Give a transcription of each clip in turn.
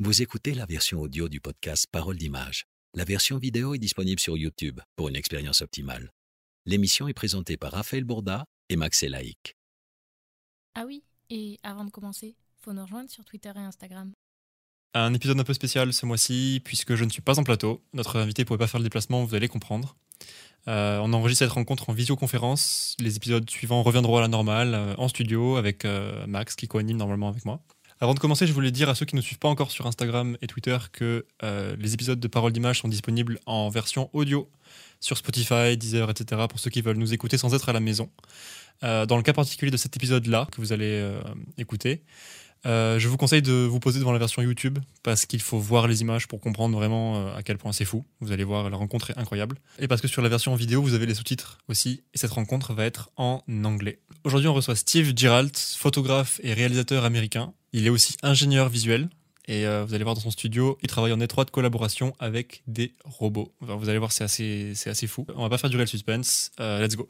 Vous écoutez la version audio du podcast Parole d'image. La version vidéo est disponible sur YouTube pour une expérience optimale. L'émission est présentée par Raphaël Bourda et Max Elaïc. Ah oui, et avant de commencer, faut nous rejoindre sur Twitter et Instagram. Un épisode un peu spécial ce mois-ci, puisque je ne suis pas en plateau. Notre invité ne pouvait pas faire le déplacement, vous allez comprendre. Euh, on enregistre cette rencontre en visioconférence. Les épisodes suivants reviendront à la normale, euh, en studio, avec euh, Max qui coanime normalement avec moi. Avant de commencer, je voulais dire à ceux qui ne nous suivent pas encore sur Instagram et Twitter que les épisodes de Parole d'image sont disponibles en version audio sur Spotify, Deezer, etc. pour ceux qui veulent nous écouter sans être à la maison. dans le cas particulier de cet épisode-là que vous allez écouter, euh, je vous conseille de vous poser devant la version YouTube parce qu'il faut voir les images pour comprendre vraiment euh, à quel point c'est fou. Vous allez voir, la rencontre est incroyable. Et parce que sur la version vidéo, vous avez les sous-titres aussi. Et cette rencontre va être en anglais. Aujourd'hui, on reçoit Steve Giralt, photographe et réalisateur américain. Il est aussi ingénieur visuel. Et euh, vous allez voir dans son studio, il travaille en étroite collaboration avec des robots. vous allez voir, c'est assez, assez fou. On va pas faire durer le suspense. let's go.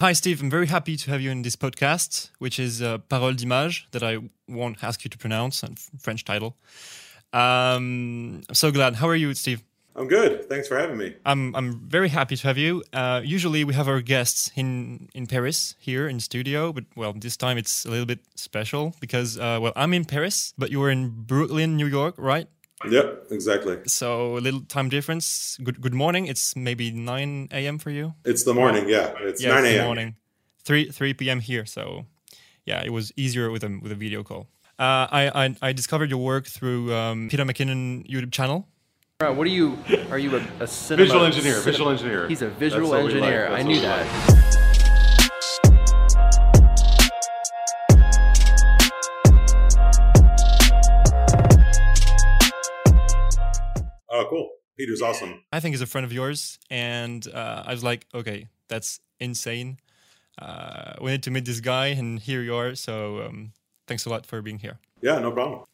Hi, Steve. I'm very happy to have you in this podcast, which is uh, Parole d'Image, that I won't ask you to pronounce, a French title. Um, I'm so glad. How are you, Steve? I'm good. Thanks for having me. I'm I'm very happy to have you. Uh, usually we have our guests in in Paris here in studio, but well, this time it's a little bit special because uh, well, I'm in Paris, but you're in Brooklyn, New York, right? Yep, exactly. So a little time difference. Good good morning. It's maybe 9 a.m. for you. It's the morning. Yeah, it's yeah, 9 a.m. morning. 3 3 p.m. here. So yeah, it was easier with a with a video call. Uh, I, I, I discovered your work through um, Peter McKinnon YouTube channel. What are you? Are you a, a cinema, visual engineer? Cinema, visual engineer. He's a visual engineer. Like. I knew that. Cool. Peter's awesome. I think he's a friend of yours, and uh, I was like, okay, that's insane. Uh, we need to meet this guy, and here you are. So um, thanks a lot for being here. Yeah, no problem.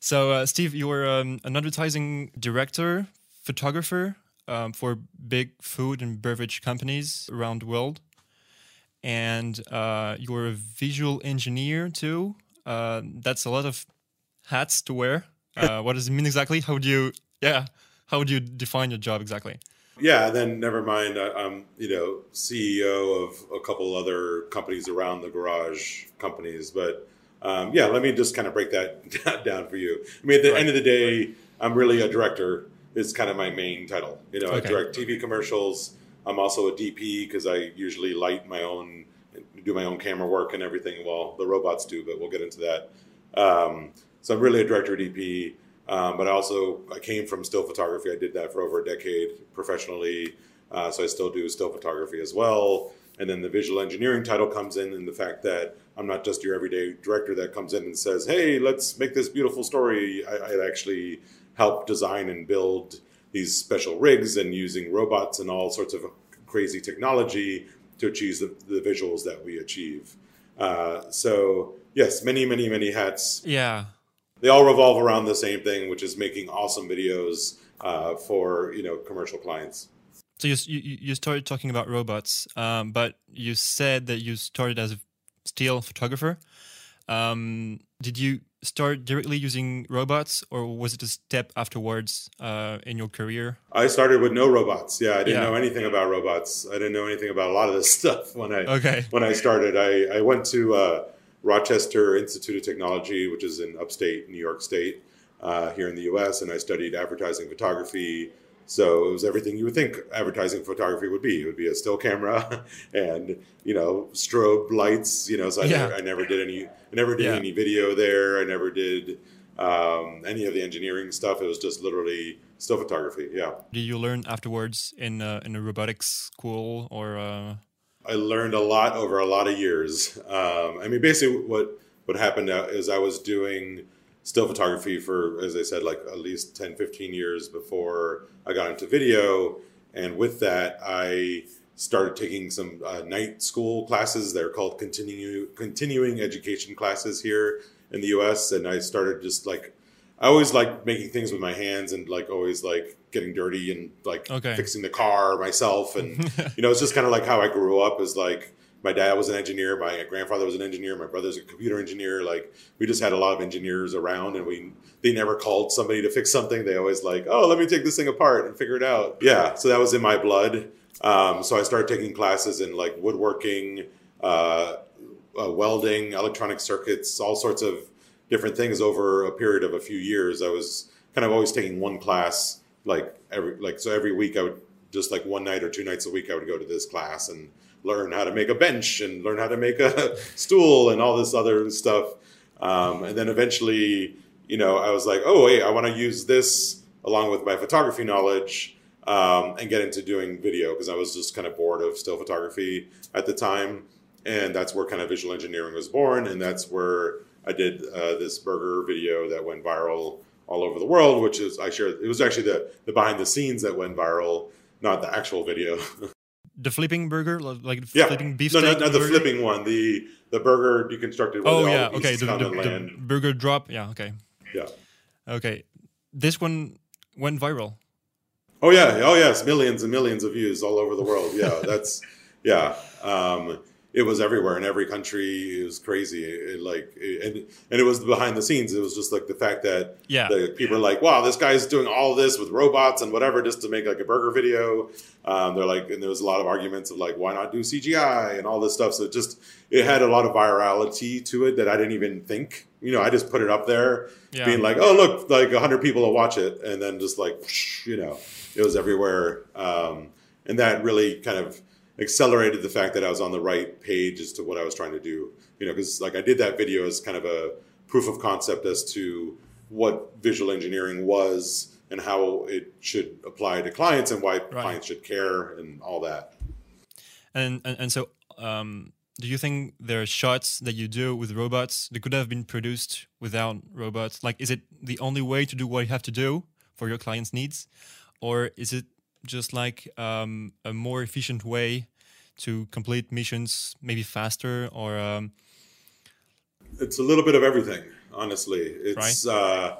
So, uh, Steve, you're um, an advertising director, photographer um, for big food and beverage companies around the world, and uh, you're a visual engineer too. Uh, that's a lot of hats to wear. Uh, what does it mean exactly? How do you yeah. How would you define your job exactly? Yeah, then never mind. I'm, you know, CEO of a couple other companies around the garage companies. But um, yeah, let me just kind of break that down for you. I mean, at the right. end of the day, I'm really a director. Is kind of my main title. You know, okay. I direct TV commercials. I'm also a DP because I usually light my own, do my own camera work and everything. Well, the robots do, but we'll get into that. Um, so I'm really a director DP. Um, but I also I came from still photography. I did that for over a decade professionally, uh, so I still do still photography as well. And then the visual engineering title comes in, and the fact that I'm not just your everyday director that comes in and says, "Hey, let's make this beautiful story." I, I actually help design and build these special rigs and using robots and all sorts of crazy technology to achieve the, the visuals that we achieve. Uh, so yes, many, many, many hats. Yeah they all revolve around the same thing, which is making awesome videos uh, for you know commercial clients. So you you, started talking about robots, um, but you said that you started as a still photographer. Um, did you start directly using robots, or was it a step afterwards uh, in your career? I started with no robots. Yeah, I didn't yeah. know anything about robots. I didn't know anything about a lot of this stuff when I okay. when I started. I I went to uh, Rochester Institute of Technology, which is in upstate New York State uh, here in the US, and I studied advertising photography. So it was everything you would think advertising photography would be. It would be a still camera and you know strobe lights. You know, so I, yeah. never, I never did any. I never did yeah. any video there. I never did um, any of the engineering stuff. It was just literally still photography. Yeah. Did you learn afterwards in uh, in a robotics school or? Uh... I learned a lot over a lot of years. Um, I mean, basically, what what happened is I was doing still photography for, as I said, like at least 10, 15 years before I got into video. And with that, I started taking some uh, night school classes. They're called continue, continuing education classes here in the U.S. And I started just like I always like making things with my hands and like always like getting dirty and like Okay. fixing the car myself. And you know, it's just kind of like how I grew up. Is like my dad was an engineer, my grandfather was an engineer, my brother's a computer engineer. Like we just had a lot of engineers around, and we they never called somebody to fix something. They always like, oh, let me take this thing apart and figure it out. Yeah, so that was in my blood. Um, so I started taking classes in like woodworking, uh, uh, welding, electronic circuits, all sorts of different things over a period of a few years. I was kind of always taking one class, like every like so every week I would just like one night or two nights a week I would go to this class and learn how to make a bench and learn how to make a stool and all this other stuff. Um, and then eventually, you know, I was like, oh wait, I want to use this along with my photography knowledge um, and get into doing video because I was just kind of bored of still photography at the time. And that's where kind of visual engineering was born. And that's where I did uh, this burger video that went viral all over the world, which is I shared. It was actually the the behind the scenes that went viral, not the actual video. The flipping burger, like the yeah, flipping beef no, steak not, the burger? flipping one. The the burger deconstructed. Oh yeah, okay. The, the, the burger drop. Yeah, okay, Yeah. okay. This one went viral. Oh yeah, oh yes, millions and millions of views all over the world. Yeah, that's yeah. Um, it was everywhere in every country. It was crazy. It, like it, and and it was behind the scenes. It was just like the fact that Yeah. the people are like, wow, this guy's doing all this with robots and whatever just to make like a burger video. Um, they're like, and there was a lot of arguments of like, why not do CGI and all this stuff. So it just it had a lot of virality to it that I didn't even think. You know, I just put it up there, Yeah. being like, oh look, like hundred people will watch it, and then just like, you know, it was everywhere, um, and that really kind of accelerated the fact that I was on the right page as to what I was trying to do. You know, because like I did that video as kind of a proof of concept as to what visual engineering was and how it should apply to clients and why clients should care and all that. And and, and so, um, do you think there are shots that you do with robots that could have been produced without robots? Like, is it the only way to do what you have to do for your clients' needs, or is it just like um, a more efficient way to complete missions, maybe faster, or um, it's a little bit of everything honestly. It's uh,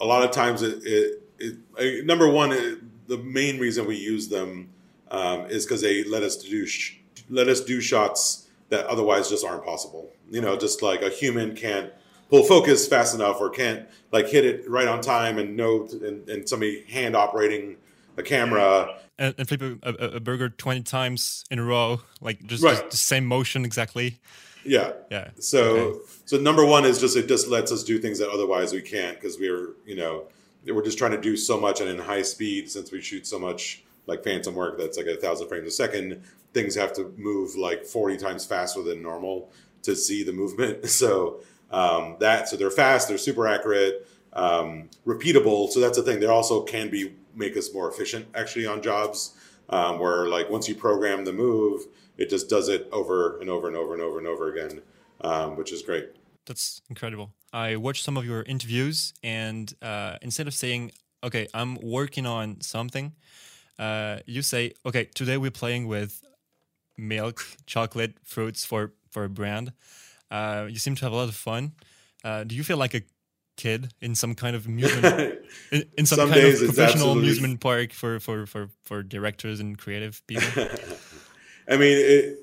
a lot of times it, it, it number one it, the main reason we use them um, is because they let us do sh- let us do shots that otherwise just aren't possible. You know just like a human can't pull focus fast enough or can't like hit it right on time and know and, and somebody hand operating a camera and, and flip a, a, a burger twenty times in a row, like just, Right. just the same motion exactly? yeah Yeah. So, Okay. so number one is just it just lets us do things that otherwise we can't because we're you know we're just trying to do so much and in high speed since we shoot so much like phantom work that's like a thousand frames a second. Things have to move like forty times faster than normal to see the movement. So um, that so they're fast, they're super accurate, um, repeatable. So that's the thing. They also can be make us more efficient actually on jobs um, where like once you program the move, it just does it over and over and over and over and over again, um, which is great. That's incredible. I watched some of your interviews, and uh, instead of saying, "Okay, I'm working on something," uh, you say, "Okay, today we're playing with milk, chocolate, fruits for for a brand." Uh, you seem to have a lot of fun. Uh, do you feel like a kid in some kind of amusement, in, in some, Some kind days of professional amusement park for, for, for, for directors and creative people? I mean, it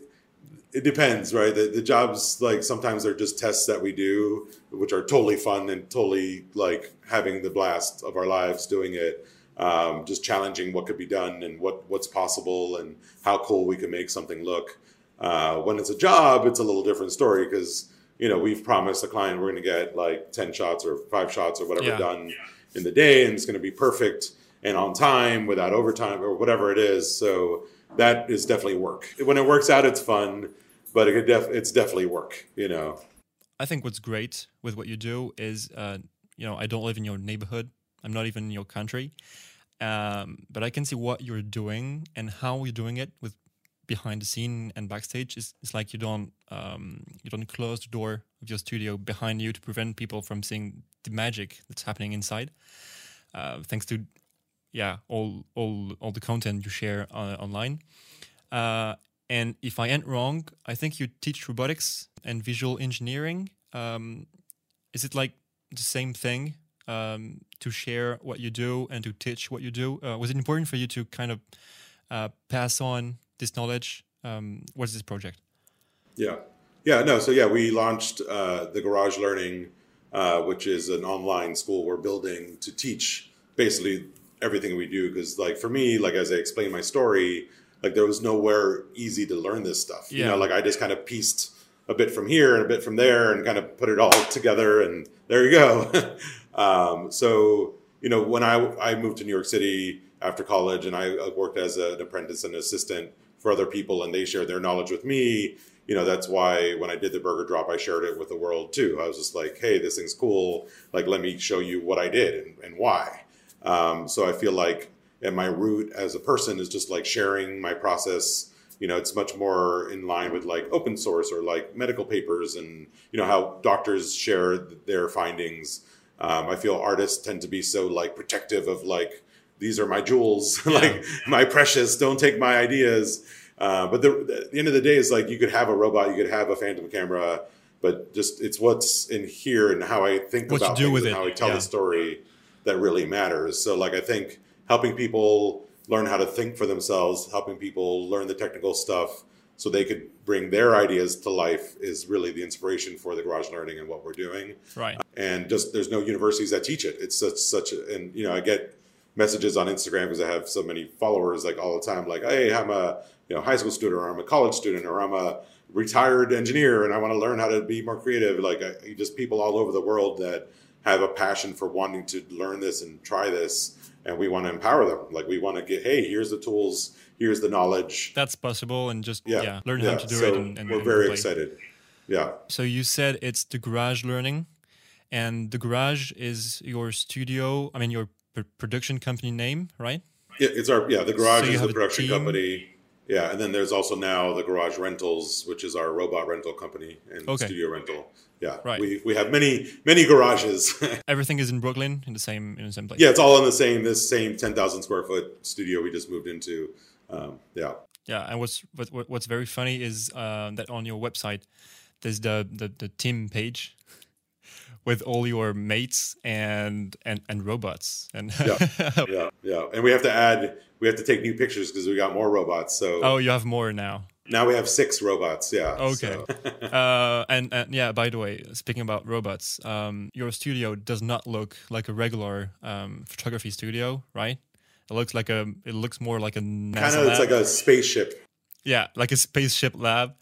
it depends, right? The, the jobs like sometimes they're just tests that we do, which are totally fun and totally like having the blast of our lives doing it. Um, just challenging what could be done and what what's possible and how cool we can make something look. Uh, when it's a job, it's a little different story because you know we've promised the client we're going to get like ten shots or five shots or whatever Yeah. done in the day, and it's going to be perfect and on time without overtime or whatever it is. So that is definitely work. When it works out, it's fun, but it could def- it's definitely work. You know. I think what's great with what you do is, uh, you know, I don't live in your neighborhood. I'm not even in your country, um, but I can see what you're doing and how you're doing it with behind the scene and backstage. is, it's like you don't um, you don't close the door of your studio behind you to prevent people from seeing the magic that's happening inside. Uh, thanks to yeah all all all the content you share uh, online. Uh, and if I ain't wrong, I think you teach robotics and visual engineering. Um, is it like the same thing um, to share what you do and to teach what you do? Uh, was it important for you to kind of uh, pass on this knowledge? Um, what's this project? Yeah. Yeah, no. So, yeah, we launched uh, the Garage Learning, uh, which is an online school we're building to teach basically everything we do. Because, like, for me, like, as I explained my story, like, there was nowhere easy to learn this stuff. You Yeah. know, like, I just kind of pieced a bit from here and a bit from there and kind of put it all together, and there you go. um, so, you know, when I, I moved to New York City after college and I worked as an apprentice and assistant for other people and they shared their knowledge with me. You know that's why when i did the burger drop i shared it with the world too. I was just like hey this thing's cool. Like let me show you what i did and, and why. Um, so i feel like at my root as a person is just like sharing my process. You know it's much more in line with like open source or like medical papers and you know how doctors share their findings. Um, i feel artists tend to be so like protective of like these are my jewels like my precious don't take my ideas uh, but the, at the end of the day is like you could have a robot you could have a phantom camera but just it's what's in here and how i think What about do things with and it, how i tell yeah. the story that really matters so like i think helping people learn how to think for themselves helping people learn the technical stuff so they could bring their ideas to life is really the inspiration for the garage learning and what we're doing Right. and just there's no universities that teach it. It's such such and you know I get messages on Instagram because I have so many followers like all the time like hey I'm a you know high school student or I'm a college student or I'm a retired engineer and I want to learn how to be more creative like I, just people all over the world that have a passion for wanting to learn this and try this and we want to empower them like we want to get hey here's the tools here's the knowledge That's possible, and just yeah yeah, learn yeah. how to do So it. And, and we're and very play. excited yeah So you said it's the garage learning, and the garage is your studio. I mean, your pr- production company name, right? Yeah, it's our yeah. The garage So is the production company. Yeah, and then there's also now the Garage Rentals, which is our robot rental company and Okay. studio rental. Yeah, Right. We we have many many garages. Everything is in Brooklyn, in the same in the same place. yeah, it's all in the same this same ten thousand square foot studio we just moved into. Um, yeah, Yeah, and what's what, what- what's very funny is uh, that on your website there's the, the the team page with all your mates and and and robots and Yeah. yeah, yeah. And we have to add we have to take new pictures because we got more robots. So oh, you have more now. now we have six robots. Yeah. Okay. so- uh, and, and yeah, by the way, speaking about robots, um, your studio does not look like a regular um, photography studio, right? It looks like a. It looks more like a NASA kind of it's lab. like a spaceship. yeah, like a spaceship lab.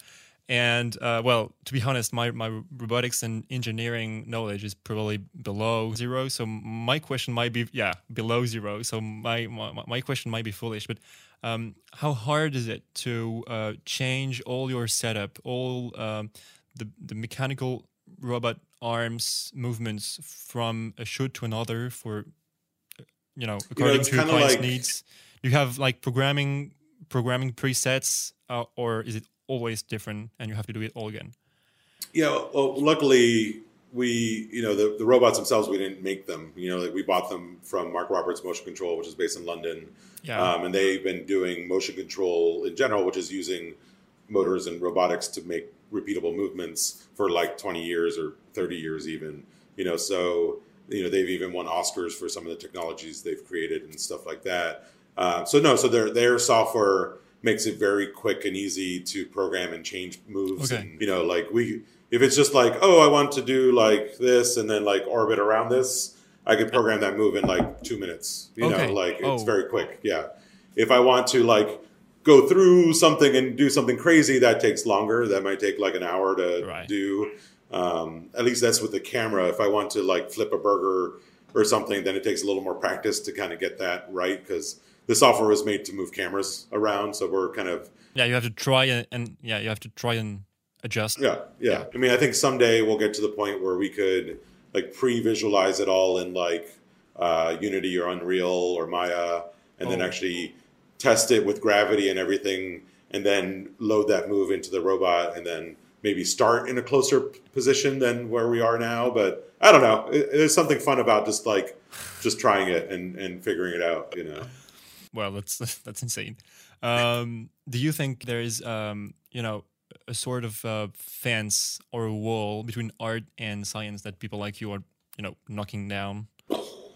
And uh, well, to be honest, my, my robotics and engineering knowledge is probably below zero. So my question might be, yeah, below zero. So my my, my question might be foolish, but um, how hard is it to uh, change all your setup, all um, the the mechanical robot arms movements from a shoot to another for you know according it's to kinda client's like- needs? Do you have like programming programming presets, uh, or is it always different and you have to do it all again? Yeah, well, luckily we, you know, the, the robots themselves, we didn't make them. You know, like we bought them from Mark Roberts Motion Control, which is based in London, Yeah. um, and they've been doing motion control in general, which is using motors and robotics to make repeatable movements for like 20 years or 30 years, even. You know, so you know they've even won Oscars for some of the technologies they've created and stuff like that. Uh, so no, so their their software makes it very quick and easy to program and change moves. Okay. And, you know, like we, if it's just like, oh, I want to do like this and then like orbit around this, I could program that move in like two minutes. You Okay. know, like it's Oh. very quick. Yeah. If I want to like go through something and do something crazy, that takes longer. That might take like an hour to Right. do. Um, at least that's with the camera. If I want to like flip a burger or something, then it takes a little more practice to kind of get that right because the software was made to move cameras around. So we're kind of yeah, you have to try and, and yeah, you have to try and adjust. yeah, yeah. I mean, I think someday we'll get to the point where we could like pre-visualize it all in like uh, Unity or Unreal or Maya, and then Oh. actually test it with gravity and everything, and then load that move into the robot, and then maybe start in a closer position than where we are now. But I don't know. There's something fun about just like just trying it and and figuring it out. You know. Well, that's that's insane. Um, do you think there is, um, you know, a sort of uh, fence or a wall between art and science that people like you are, you know, knocking down?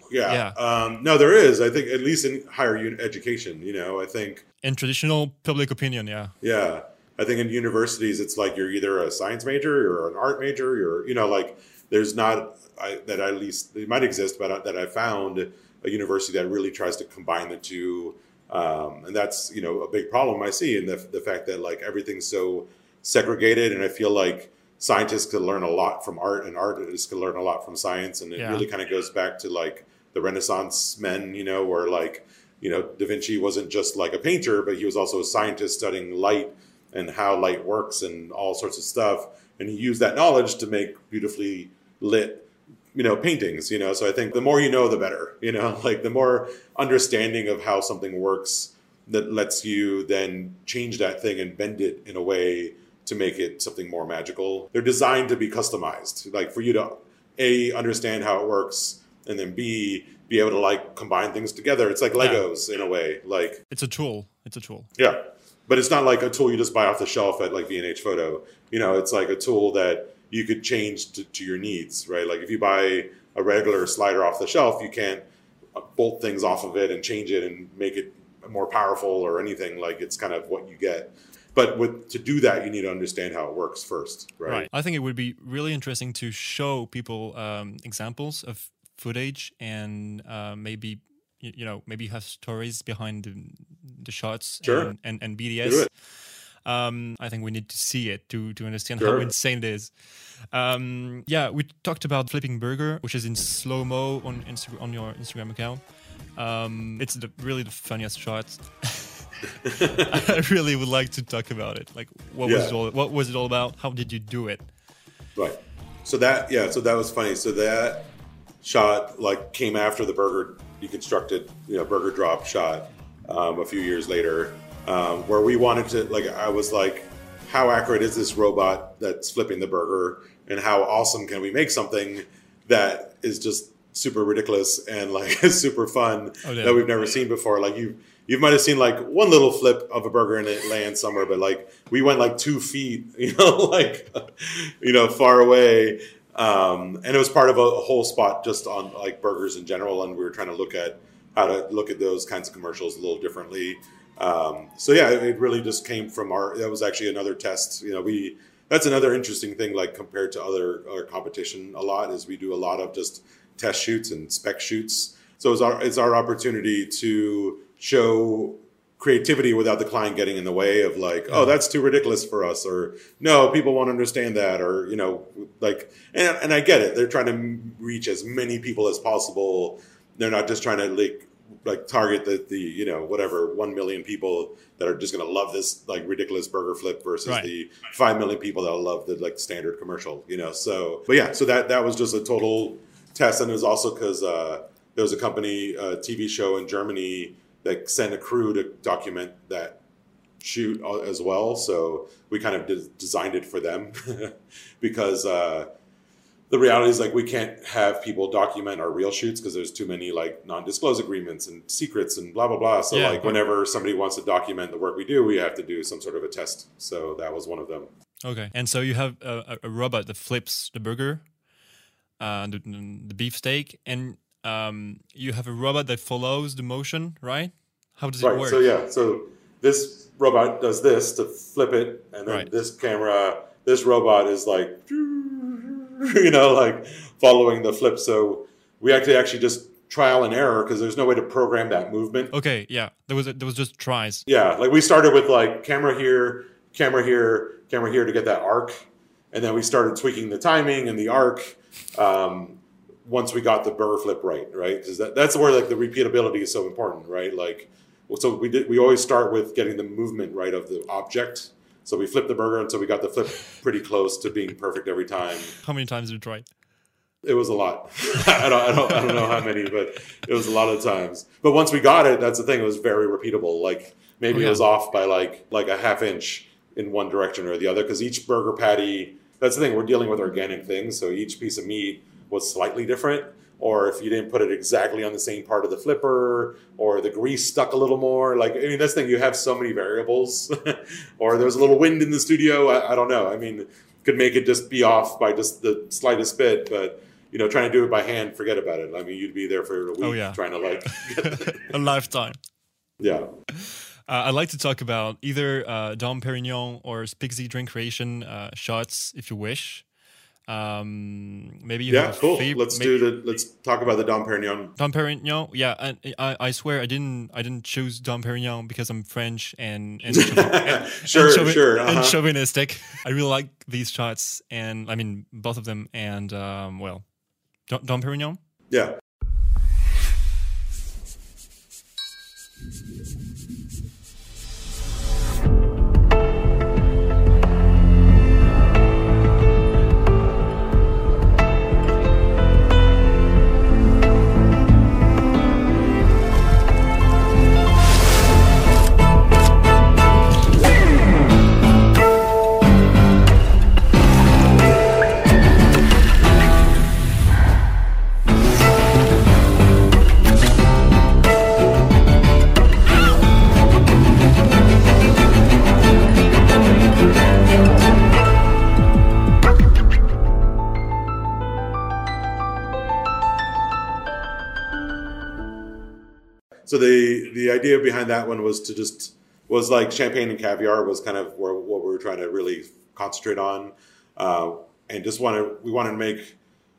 Yeah. Yeah. Um, no, there is. I think at least in higher un- education, you know, I think In traditional public opinion, yeah, Yeah. I think in universities, it's like you're either a science major or an art major. You're, you know, like there's not I, that at least it might exist, but that I found a university that really tries to combine the two. Um, and that's, you know, a big problem I see in the, the fact that like everything's so segregated. And I feel like scientists could learn a lot from art and artists could learn a lot from science. And it Yeah. really kind of goes back to like the Renaissance men, you know, where like, you know, Da Vinci wasn't just like a painter, but he was also a scientist studying light and how light works and all sorts of stuff. And he used that knowledge to make beautifully lit, you know, paintings, you know. So I think the more you know, the better, you know, like the more understanding of how something works that lets you then change that thing and bend it in a way to make it something more magical. They're designed to be customized, like for you to A, understand how it works, and then B, be able to like combine things together. It's like Yeah. Legos in a way. Like it's a tool. It's a tool. yeah. But it's not like a tool you just buy off the shelf at like B&H Photo. You know, it's like a tool that you could change to, to your needs, right? Like if you buy a regular slider off the shelf, you can't uh, bolt things off of it and change it and make it more powerful or anything. Like it's kind of what you get. But with to do that, you need to understand how it works first, right? Right. I think it would be really interesting to show people um, examples of footage and uh, maybe you, know maybe have stories behind the, the shots Sure. and, and, and BTS. Um, I think we need to see it to to understand how insane it is. Um, yeah, we talked about flipping burger, which is in slow mo on Insta- on your Instagram account. Um, it's the, really the funniest shot. I really would like to talk about it. Like, what was it all? What was it all about? How did you do it? Right. So that yeah, so that was funny. So that shot like came after the burger deconstructed, you know, burger drop shot um, a few years later, um, where we wanted to like I was like, how accurate is this robot that's flipping the burger, and how awesome can we make something that is just super ridiculous and like super fun Oh, that we've never seen before. Like you you might have seen like one little flip of a burger and it lands somewhere, but like we went like two feet, you know, like you know, far away. Um, and it was part of a, a whole spot just on like burgers in general, and we were trying to look at how to look at those kinds of commercials a little differently. Um, so yeah, it, really just came from our. That was actually another test. You know, we that's another interesting thing. Like compared to other other competition, a lot is we do a lot of just test shoots and spec shoots. So it's our it's our opportunity to show creativity without the client getting in the way of like, oh, that's too ridiculous for us, or no, people won't understand that, or you know, like, and, and I get it. They're trying to reach as many people as possible. They're not just trying to like like target the the you know whatever one million people that are just going to love this like ridiculous burger flip versus Right. the five million people that will love the like standard commercial. You know, so but yeah, so that that was just a total test, and it was also because uh, there was a company a TV show in Germany that sent a crew to document that shoot uh, as well. So we kind of de- designed it for them because uh, the reality is like we can't have people document our real shoots because there's too many like non-disclose agreements and secrets and blah blah blah. So Yeah, like whenever somebody wants to document the work we do, we have to do some sort of a test. So that was one of them. Okay. And so you have a, a a robot that flips the burger, uh, the, the beefsteak, and um, you have a robot that follows the motion, right? How does it Right. work? So yeah. So this robot does this to flip it, and then Right. this camera, this robot is like, you know, like following the flip. So we actually actually just trial and error because there's no way to program that movement. Okay. Yeah. There was there was just tries. Yeah, like we started with like camera here, camera here, camera here to get that arc, and then we started tweaking the timing and the arc. Um, once we got the burr flip right, right? Because that, that's where like the repeatability is so important, right? Like, so we did. We always start with getting the movement right of the object. So we flipped the burger until we got the flip pretty close to being perfect every time. How many times did you try? It was a lot. I, don't, I don't. I don't know how many, but it was a lot of times. But once we got it, that's the thing. It was very repeatable. Like maybe Oh, yeah. it was off by like like a half inch in one direction or the other because each burger patty. That's the thing. We're dealing with organic things, so each piece of meat was slightly different. Or if you didn't put it exactly on the same part of the flipper, or the grease stuck a little more. Like, I mean, that's the thing, you have so many variables, or there was a little wind in the studio. I, I don't know. I mean, could make it just be off by just the slightest bit, but you know, trying to do it by hand, forget about it. I mean, you'd be there for a week Oh, yeah. trying to like, a lifetime. yeah. Uh, I'd like to talk about either uh, Dom Perignon or Spigsy Drink Creation uh, shots, if you wish. Um, maybe you Yeah, have cool. fav- let's may- do the. Let's talk about the Dom Perignon. Dom Perignon. Yeah, and I, I swear I didn't I didn't choose Dom Perignon because I'm French and and, and, Sure, and, chauvi- sure, and uh-huh. chauvinistic. I really like these shots, and I mean both of them. And um, well, Dom, Dom Perignon. Yeah. So the the idea behind that one was to just was like champagne and caviar was kind of where, what we were trying to really concentrate on, uh, and just wanted we wanted to make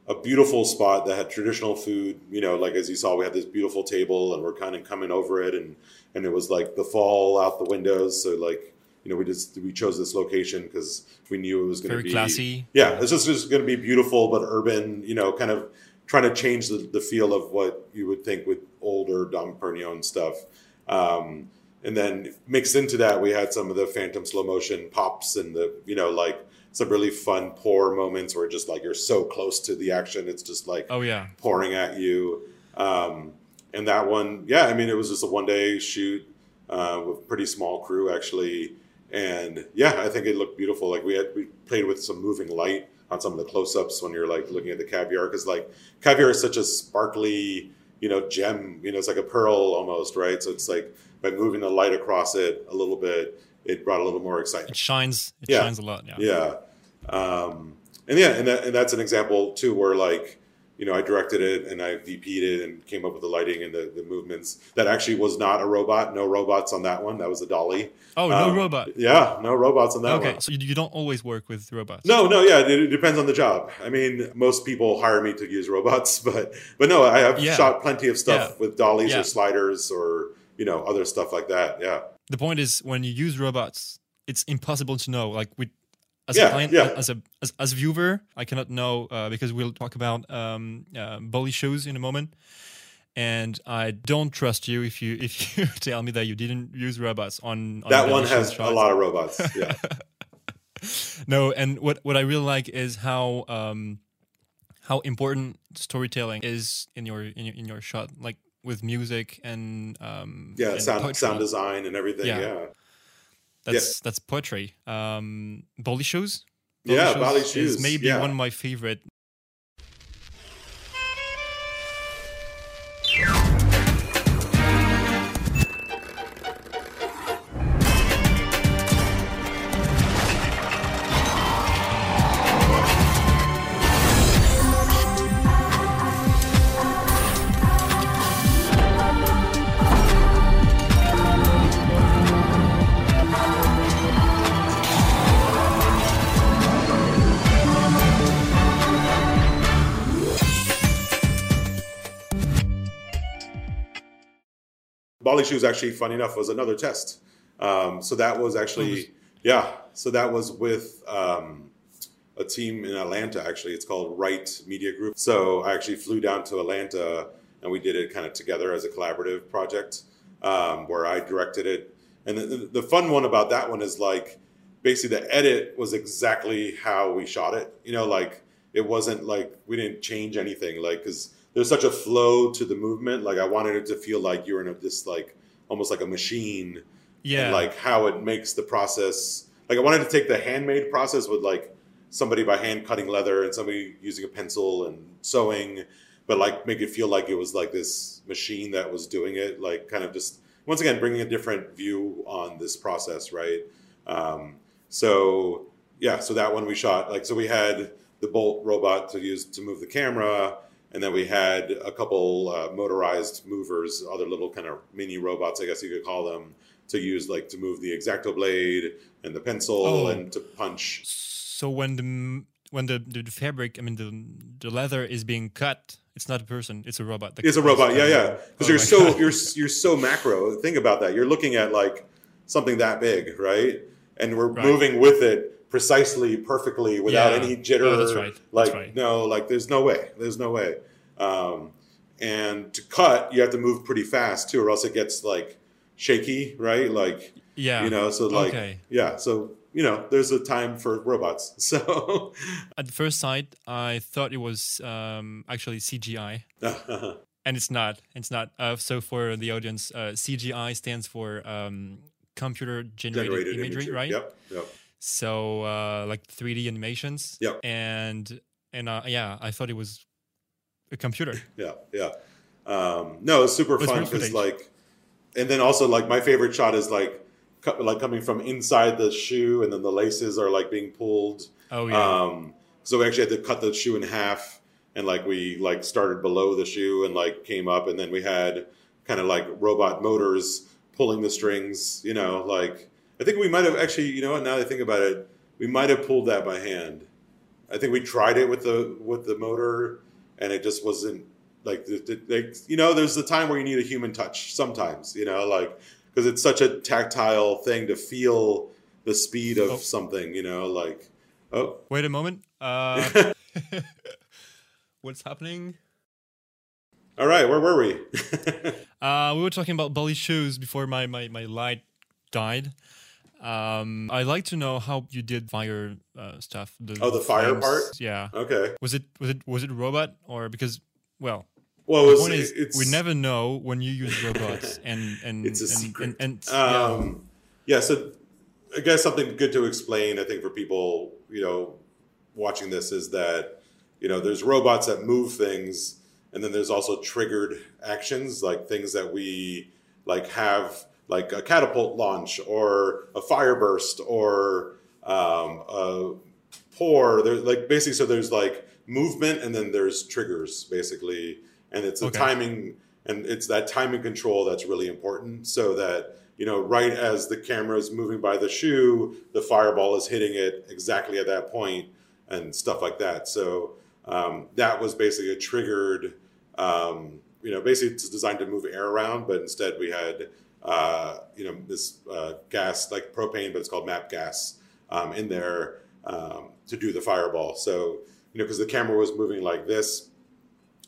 a beautiful spot that had traditional food. You know, like as you saw, we had this beautiful table, and we're kind of coming over it, and and it was like the fall out the windows. So like you know, we just we chose this location because we knew it was going to Very be classy. yeah, it's just, just going to be beautiful but urban. You know, kind of trying to change the, the feel of what you would think with older Dom Perignon stuff. Um, and then mixed into that, we had some of the phantom slow motion pops and the you know like some really fun pour moments where just like you're so close to the action, it's just like Oh yeah, pouring at you. Um, and that one, yeah, I mean, it was just a one day shoot uh, with pretty small crew actually. And yeah, I think it looked beautiful. Like we had, we played with some moving light on some of the close ups when you're like looking at the caviar. Cause like caviar is such a sparkly, you know, gem, you know, it's like a pearl almost, right? So it's like by moving the light across it a little bit, it brought a little more excitement. it shines. It Yeah. shines a lot. Yeah. Yeah. Um, and yeah, and, that, and that's an example too, where like, you know, I directed it and I DP'd it and came up with the lighting and the, the movements. That actually was not a robot. No robots on that one. That was a dolly. Oh, no Um, robot. Yeah, no robots on that Okay, one. Okay, so you, don't always work with robots. No, no, yeah, it, it depends on the job. I mean, most people hire me to use robots, but but no, I have Yeah. shot plenty of stuff Yeah. with dollies Yeah. or sliders or you know other stuff like that. Yeah, the point is when you use robots it's impossible to know like we as Yeah, a client yeah. as a as, as viewer i cannot know uh, because we'll talk about um uh, bully shows in a moment and i don't trust you if you if you tell me that you didn't use robots on, on that one has a lot of robots. Yeah, no and what what i really like is how um how important storytelling is in your in your, in your shot like with music and um yeah, and sound poetry. sound design and everything. Yeah. Yeah, That's that's poetry. Um, Bolly shoes. Yeah, Shoes Bolly is Shoes, maybe yeah. one of my favorite. Shoes actually, funny enough, was another test. Um, so that was actually, yeah. So that was with um, a team in Atlanta. Actually, it's called Right Media Group. So I actually flew down to Atlanta and we did it kind of together as a collaborative project um, where I directed it. And the, the, the fun one about that one is like basically the edit was exactly how we shot it. You know, like it wasn't like we didn't change anything. Like because there's such a flow to the movement. Like I wanted it to feel like you're in a, this like almost like a machine. Yeah, And like how it makes the process. Like I wanted to take the handmade process with like somebody by hand cutting leather and somebody using a pencil and sewing, but like make it feel like it was like this machine that was doing it. Like kind of just once again bringing a different view on this process, right? Um, so yeah, so that one we shot like so we had the Bolt robot to use to move the camera, and then we had a couple uh, motorized movers, other little kind of mini robots, I guess you could call them, to use like to move the X-Acto blade and the pencil Oh. and to punch. So when the when the, the the fabric, I mean the the leather is being cut, it's not a person, it's a robot. that It's a robot, yeah, yeah. Because Oh you're so God. you're you're so macro. Think about that. You're looking at like something that big, right? And we're Right. moving with it precisely, perfectly, without Yeah. any jitter. Oh, that's right. That's Like right. no, like there's no way. There's no way. Um, and to cut, you have to move pretty fast too, or else it gets like shaky, right? Like yeah. you know, so like Okay. yeah, so you know, there's a time for robots. So At the first sight, I thought it was um, actually CGI, and it's not. It's not. Uh, so for the audience, uh, CGI stands for um, computer generated, generated imagery, imagery. right? Yep, yep. So uh, like 3D animations. Yeah. And and uh, yeah, I thought it was a computer. yeah, yeah. Um, no, it's super fun because like, and then also like my favorite shot is like, co- like coming from inside the shoe, and then the laces are like being pulled. Oh yeah. Um, so we actually had to cut the shoe in half, and like we like started below the shoe and like came up, and then we had kind of like robot motors pulling the strings. You know, like I think we might have actually, you know what? Now that I think about it, we might have pulled that by hand. I think we tried it with the with the motor, and it just wasn't like the, the, like you know. There's a time where you need a human touch sometimes, you know, like because it's such a tactile thing to feel the speed of Oh. something, you know, like oh Wait a moment. Uh, what's happening? All right, where were we? Uh, we were talking about Bolly shoes before my, my, my light died. Um, I'd like to know how you did fire uh, stuff. Oh, the fire flames. part? Yeah. okay. Was it was it was it robot or because well Well, the point is it's we never know when you use robots and and It's a and, secret. and, and yeah. Um, yeah. So I guess something good to explain, I think, for people, you know, watching this is that, you know, there's robots that move things, and then there's also triggered actions, like things that we like have, like a catapult launch or a fire burst or um, a pour. There's like basically, so there's like movement, and then there's triggers, basically, and it's a Okay. timing, and it's that timing control that's really important, so that you know, right as the camera is moving by the shoe, the fireball is hitting it exactly at that point, and stuff like that. So um, that was basically a triggered. Um, you know, basically it's designed to move air around, but instead we had uh, you know this uh, gas like propane, but it's called MAP gas um, in there um, to do the fireball. So you know, because the camera was moving like this,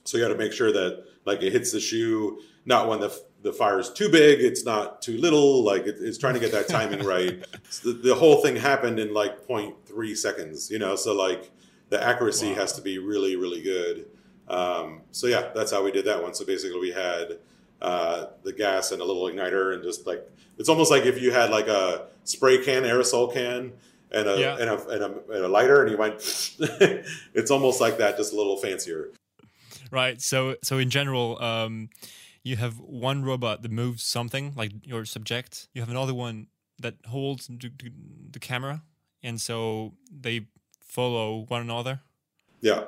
so you got to make sure that like it hits the shoe, not when the the fire is too big, it's not too little. Like it, it's trying to get that timing right. So the, the whole thing happened in like 0.3 seconds. You know, so like the accuracy Wow. has to be really really good. Um, so yeah, that's how we did that one. So basically, we had uh, the gas and a little igniter, and just like it's almost like if you had like a spray can, aerosol can, and a Yeah. and, a, and, a, and a lighter, and you went. it's almost like that, just a little fancier. Right. So so in general, um, you have one robot that moves something like your subject. You have another one that holds the, camera, and so they follow one another. Yeah,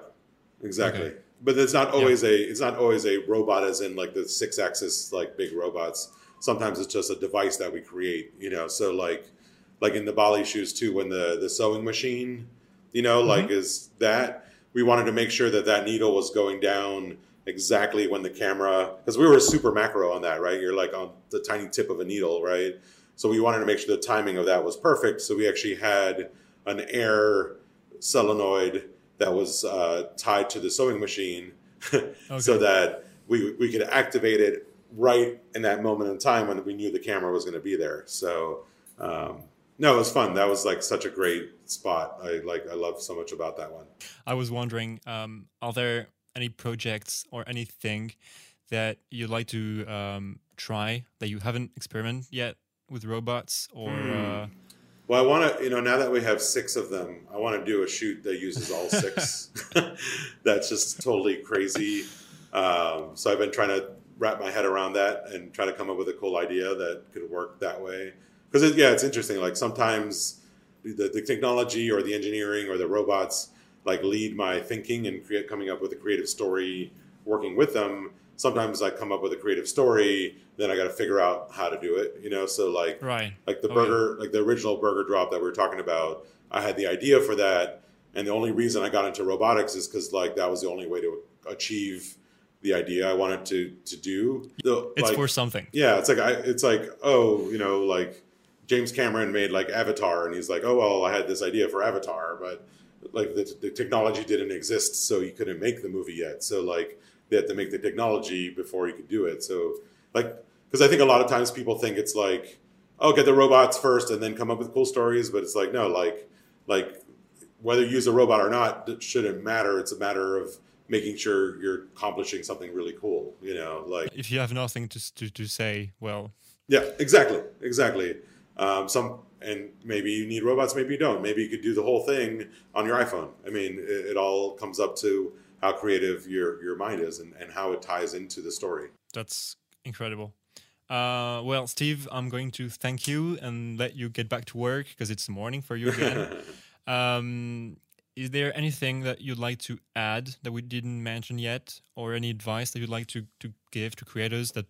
exactly. Okay. But it's not always a it's not always a robot as in like the six axis like big robots. Sometimes it's just a device that we create, you know. So like like in the Bali shoes too, when the the sewing machine, you know, mm-hmm. like is that we wanted to make sure that that needle was going down exactly when the camera because we were super macro on that, right? You're like on the tiny tip of a needle, right? So we wanted to make sure the timing of that was perfect. So we actually had an air solenoid that was uh, tied to the sewing machine, so that we we could activate it right in that moment in time when we knew the camera was going to be there. So um, no, it was fun. That was like such a great spot. I like I love so much about that one. I was wondering, um, are there any projects or anything that you'd like to um, try that you haven't experimented yet with robots or? Uh, Well, I want to, you know, now that we have six of them, I want to do a shoot that uses all six. That's just totally crazy. Um, so I've been trying to wrap my head around that and try to come up with a cool idea that could work that way. Because it, yeah, it's interesting. Like sometimes the, the technology or the engineering or the robots like lead my thinking and create coming up with a creative story working with them sometimes i come up with a creative story then i got to figure out how to do it you know so like Right. like the Oh, burger like the original burger drop that we were talking about i had the idea for that and the only reason i got into robotics is because like that was the only way to achieve the idea i wanted to to do The- It's like- for something. yeah, it's like I, it's like oh, you know, like James Cameron made like Avatar, and he's like, oh well, I had this idea for Avatar, but like the, the technology didn't exist, so you couldn't make the movie yet. So like they had to make the technology before you could do it. So like because I think a lot of times people think it's like oh, get the robots first and then come up with cool stories, but it's like no, like like whether you use a robot or not it shouldn't matter. It's a matter of making sure you're accomplishing something really cool. You know, like If you have nothing to, to, to say, well, yeah, exactly, exactly. Um, some and maybe you need robots, maybe you don't. Maybe you could do the whole thing on your iPhone. I mean, it, it all comes up to how creative your your mind is and, and how it ties into the story. that's incredible. Uh, well, Steve, I'm going to thank you and let you get back to work because it's morning for you again. um, is there anything that you'd like to add that we didn't mention yet, or any advice that you'd like to, to give to creators that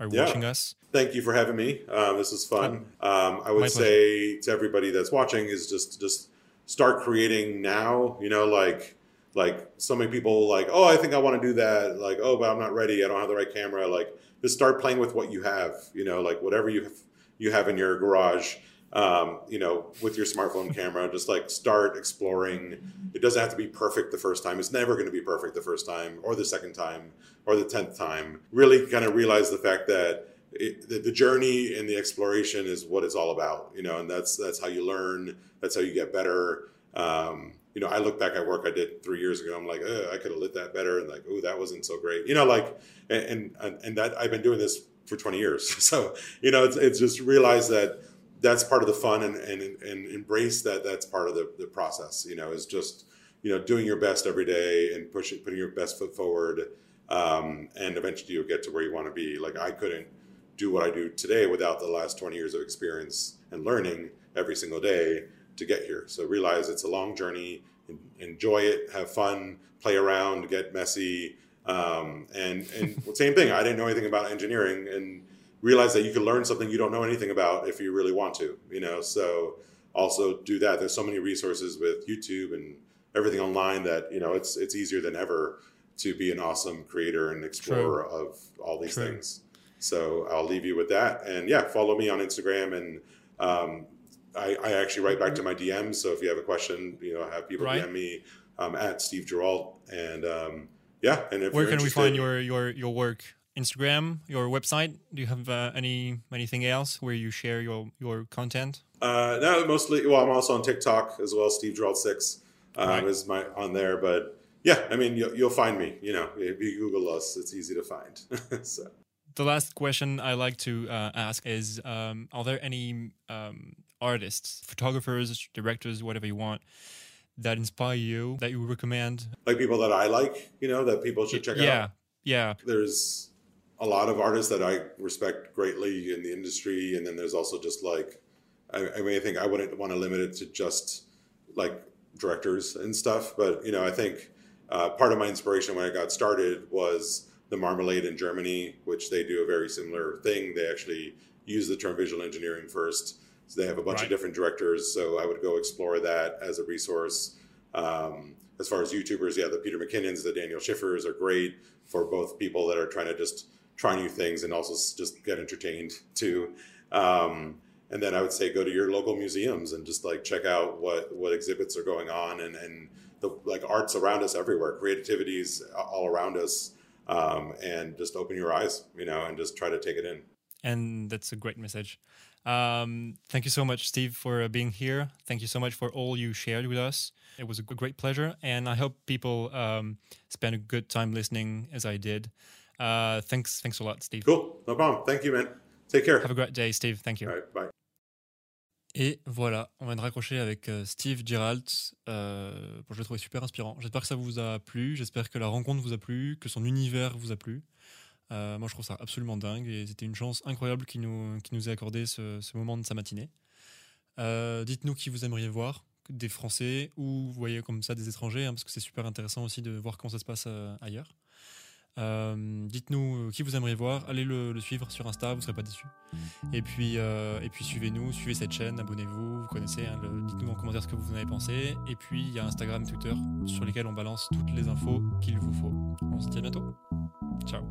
are Yeah. watching us? Thank you for having me. Um, this is fun. Um, I would say to everybody that's watching is just just start creating now. You know, like like so many people like, oh, I think I want to do that. Like, oh, but I'm not ready. I don't have the right camera. Like, just start playing with what you have. You know, like whatever you have, you have in your garage. Um, you know, with your smartphone camera, just like start exploring. It doesn't have to be perfect the first time. It's never going to be perfect the first time, or the second time, or the tenth time. Really, kind of realize the fact that it, the, the journey and the exploration is what it's all about, you know, and that's that's how you learn. That's how you get better. Um, you know, I look back at work I did three years ago. I'm like, I could have lit that better, and like, oh, that wasn't so great. You know, like, and and and that I've been doing this for 20 years. So you know, it's, it's just realize that that's part of the fun and and, and embrace that that's part of the, the process. You know, is just you know doing your best every day and pushing putting your best foot forward. Um, and eventually you'll get to where you want to be. Like I couldn't do what I do today without the last 20 years of experience and learning every single day to get here. So realize it's a long journey. Enjoy it, have fun, play around, get messy, um, and and same thing. I didn't know anything about engineering, and realize that you can learn something you don't know anything about if you really want to. You know, so also do that. There's so many resources with YouTube and everything online that you know it's it's easier than ever to be an awesome creator and explorer of all these True. things. So I'll leave you with that. And yeah, follow me on Instagram. And um, I, I actually write back to my DMs. So if you have a question, you know, have people Right. DM me um, at Steve Giralt. And um, yeah, and if Where can we find your, your, your work? Instagram, your website? Do you have uh, any anything else where you share your, your content? Uh, no, mostly. Well, I'm also on TikTok as well. Steve Giralt six um, Right. is my on there. But yeah, I mean, you'll, you'll find me. You know, if you Google us, it's easy to find. so The last question I like to uh, ask is: um, Are there any um, artists, photographers, directors, whatever you want, that inspire you that you recommend? like people that I like, you know, that people should check yeah, out. Yeah. Yeah, There's a lot of artists that I respect greatly in the industry, and then there's also just like, I, I mean, I think I wouldn't want to limit it to just like directors and stuff, but you know, I think uh, part of my inspiration when I got started was the Marmalade in Germany, which they do a very similar thing. They actually use the term visual engineering first. So they have a bunch Right. of different directors. So I would go explore that as a resource. Um, as far as YouTubers, yeah, the Peter McKinnons, the Daniel Schiffers are great for both people that are trying to just try new things and also just get entertained too. Um, and then I would say go to your local museums and just like check out what what exhibits are going on and and the like arts around us everywhere, creativities all around us, um, and just open your eyes, you know, and just try to take it in. and that's a great message. Um, thank you so much, Steve, for uh, being here. Thank you so much for all you shared with us. It was a great pleasure, and I hope people um, spend a good time listening as I did. Uh, thanks, thanks a lot, Steve. Cool, no problem. Thank you, man. Take care. Have a great day, Steve. Thank you. All right, bye. Et voilà, on vient de raccrocher avec euh, Steve Geralt. Euh, bon, je l'ai trouvé super inspirant. J'espère que ça vous a plu. J'espère que la rencontre vous a plu, que son univers vous a plu. Euh, moi, je trouve ça absolument dingue et c'était une chance incroyable qui nous, qui nous ait accordé ce, ce moment de sa matinée. Euh, Dites-nous qui vous aimeriez voir, des Français ou vous voyez comme ça des étrangers, hein, parce que c'est super intéressant aussi de voir comment ça se passe euh, ailleurs. Dites-nous qui vous aimeriez voir, allez le, suivre sur Insta, vous ne serez pas déçus. Et puis, puis suivez-nous, suivez cette chaîne, abonnez-vous, vous connaissez, hein, dites-nous en commentaire ce que vous en avez pensé. Et puis il y a Instagram, Twitter, sur lesquels on balance toutes les infos qu'il vous faut. On se dit à bientôt. Ciao.